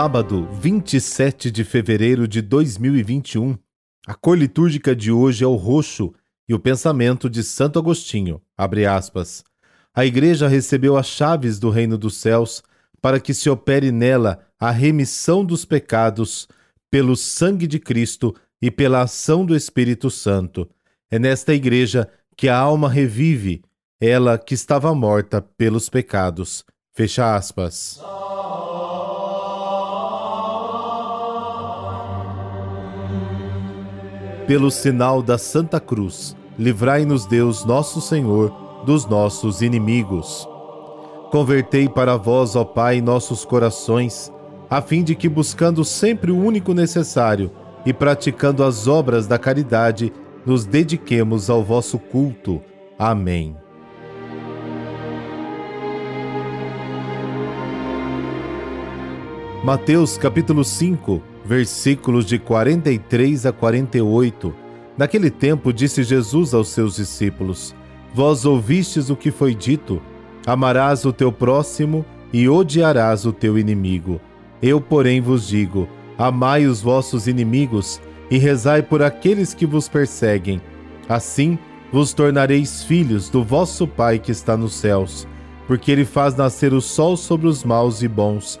Sábado, 27 de fevereiro de 2021. A cor litúrgica de hoje é o roxo e o pensamento de Santo Agostinho. Abre aspas. A Igreja recebeu as chaves do reino dos céus para que se opere nela a remissão dos pecados pelo sangue de Cristo e pela ação do Espírito Santo. É nesta Igreja que a alma revive, ela que estava morta pelos pecados. Fecha aspas. Pelo sinal da Santa Cruz, livrai-nos Deus, nosso Senhor, dos nossos inimigos. Convertei para vós, ó Pai, nossos corações, a fim de que, buscando sempre o único necessário e praticando as obras da caridade, nos dediquemos ao vosso culto. Amém. Mateus capítulo 5, versículos de 43 a 48. Naquele tempo disse Jesus aos seus discípulos: Vós ouvistes o que foi dito: Amarás o teu próximo e odiarás o teu inimigo. Eu, porém, vos digo: Amai os vossos inimigos e rezai por aqueles que vos perseguem. Assim vos tornareis filhos do vosso Pai que está nos céus, porque ele faz nascer o sol sobre os maus e bons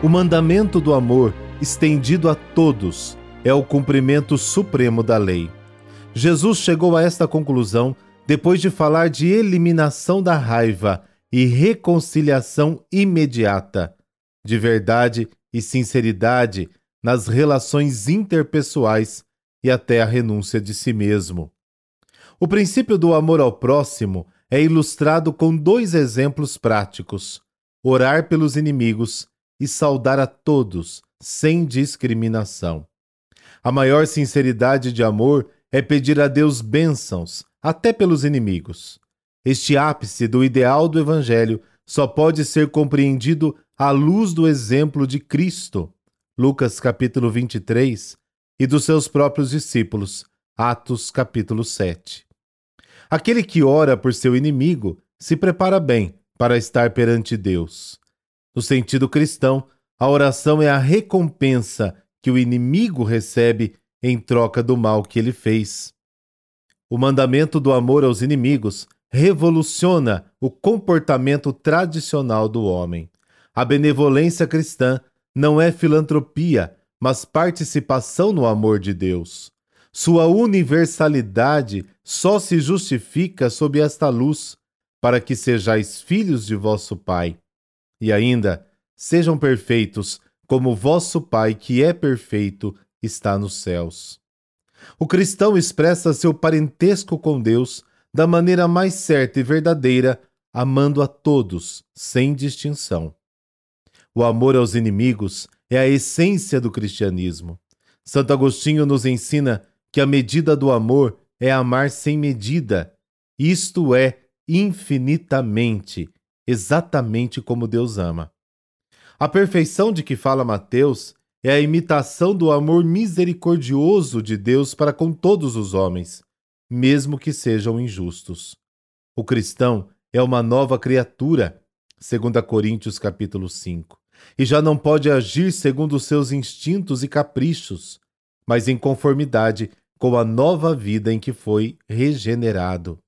O mandamento do amor, estendido a todos, é o cumprimento supremo da lei. Jesus chegou a esta conclusão depois de falar de eliminação da raiva e reconciliação imediata, de verdade e sinceridade nas relações interpessoais e até a renúncia de si mesmo. O princípio do amor ao próximo é ilustrado com dois exemplos práticos: orar pelos inimigos e saudar a todos, sem discriminação. A maior sinceridade de amor é pedir a Deus bênçãos, até pelos inimigos. Este ápice do ideal do Evangelho só pode ser compreendido à luz do exemplo de Cristo, Lucas capítulo 23, e dos seus próprios discípulos, Atos capítulo 7. Aquele que ora por seu inimigo se prepara bem para estar perante Deus. No sentido cristão, a oração é a recompensa que o inimigo recebe em troca do mal que ele fez. O mandamento do amor aos inimigos revoluciona o comportamento tradicional do homem. A benevolência cristã não é filantropia, mas participação no amor de Deus. Sua universalidade só se justifica sob esta luz, para que sejais filhos de vosso Pai. E ainda, sejam perfeitos, como vosso Pai, que é perfeito, está nos céus. O cristão expressa seu parentesco com Deus da maneira mais certa e verdadeira, amando a todos, sem distinção. O amor aos inimigos é a essência do cristianismo. Santo Agostinho nos ensina que a medida do amor é amar sem medida, isto é, infinitamente, exatamente como Deus ama. A perfeição de que fala Mateus é a imitação do amor misericordioso de Deus para com todos os homens, mesmo que sejam injustos. O cristão é uma nova criatura, segundo Coríntios capítulo 5, e já não pode agir segundo os seus instintos e caprichos, mas em conformidade com a nova vida em que foi regenerado.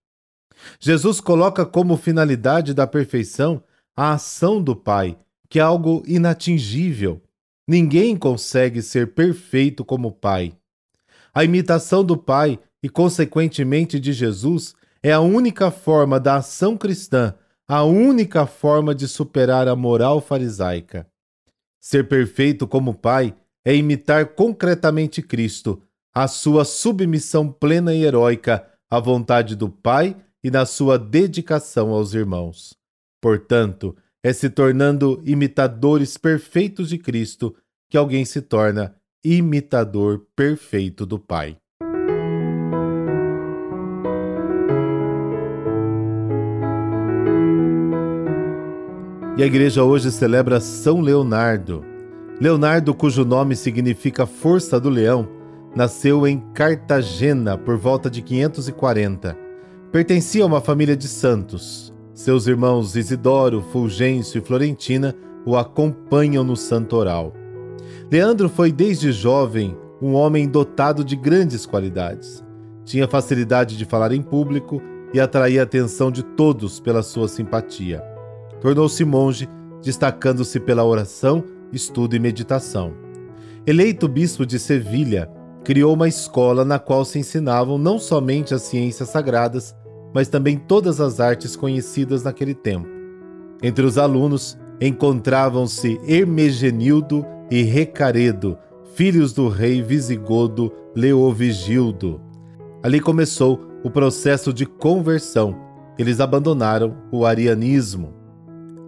Jesus coloca como finalidade da perfeição a ação do Pai, que é algo inatingível. Ninguém consegue ser perfeito como o Pai. A imitação do Pai e, consequentemente, de Jesus é a única forma da ação cristã, a única forma de superar a moral farisaica. Ser perfeito como o Pai é imitar concretamente Cristo, a sua submissão plena e heróica à vontade do Pai e na sua dedicação aos irmãos. Portanto, é se tornando imitadores perfeitos de Cristo que alguém se torna imitador perfeito do Pai. E a igreja hoje celebra São Leonardo. Leonardo, cujo nome significa força do leão, nasceu em Cartagena por volta de 540. Pertencia a uma família de santos. Seus irmãos Isidoro, Fulgêncio e Florentina o acompanham no santoral. Leandro foi desde jovem um homem dotado de grandes qualidades. Tinha facilidade de falar em público e atraía a atenção de todos pela sua simpatia. Tornou-se monge, destacando-se pela oração, estudo e meditação. Eleito bispo de Sevilha, criou uma escola na qual se ensinavam não somente as ciências sagradas, mas também todas as artes conhecidas naquele tempo. Entre os alunos encontravam-se Hermegenildo e Recaredo, filhos do rei visigodo Leovigildo. Ali começou o processo de conversão. Eles abandonaram o arianismo.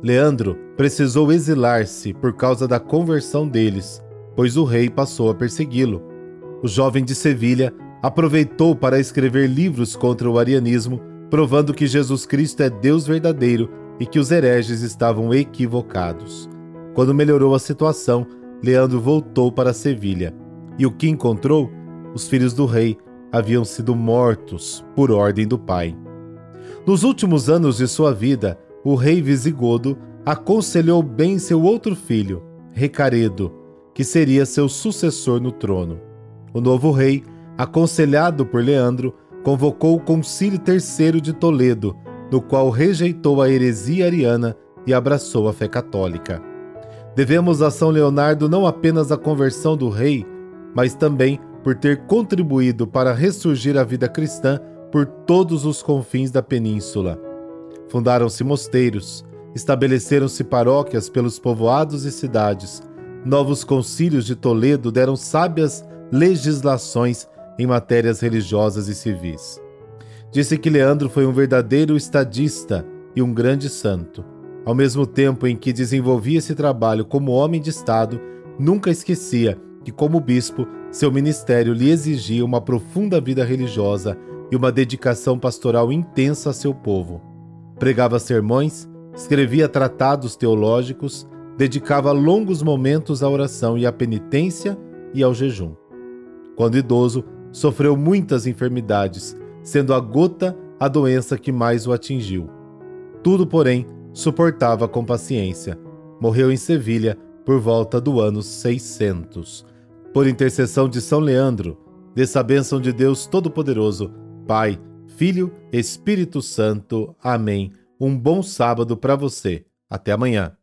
Leandro precisou exilar-se por causa da conversão deles, pois o rei passou a persegui-lo. O jovem de Sevilha aproveitou para escrever livros contra o arianismo, provando que Jesus Cristo é Deus verdadeiro e que os hereges estavam equivocados. Quando melhorou a situação, Leandro voltou para Sevilha. E o que encontrou? Os filhos do rei haviam sido mortos por ordem do pai. Nos últimos anos de sua vida, o rei visigodo aconselhou bem seu outro filho, Recaredo, que seria seu sucessor no trono. O novo rei, aconselhado por Leandro, convocou o Concílio III de Toledo, no qual rejeitou a heresia ariana e abraçou a fé católica. Devemos a São Leonardo não apenas a conversão do rei, mas também por ter contribuído para ressurgir a vida cristã por todos os confins da península. Fundaram-se mosteiros, estabeleceram-se paróquias pelos povoados e cidades. Novos concílios de Toledo deram sábias legislações em matérias religiosas e civis. Disse que Leandro foi um verdadeiro estadista e um grande santo. Ao mesmo tempo em que desenvolvia esse trabalho como homem de Estado, nunca esquecia que, como bispo, seu ministério lhe exigia uma profunda vida religiosa e uma dedicação pastoral intensa a seu povo pregava sermões, escrevia tratados teológicos, dedicava longos momentos à oração e à penitência e ao jejum. Quando idoso, sofreu muitas enfermidades, sendo a gota a doença que mais o atingiu. Tudo, porém, suportava com paciência. Morreu em Sevilha por volta do ano 600. Por intercessão de São Leandro, dessa bênção de Deus Todo-Poderoso, Pai, Filho, Espírito Santo. Amém. Um bom sábado para você. Até amanhã.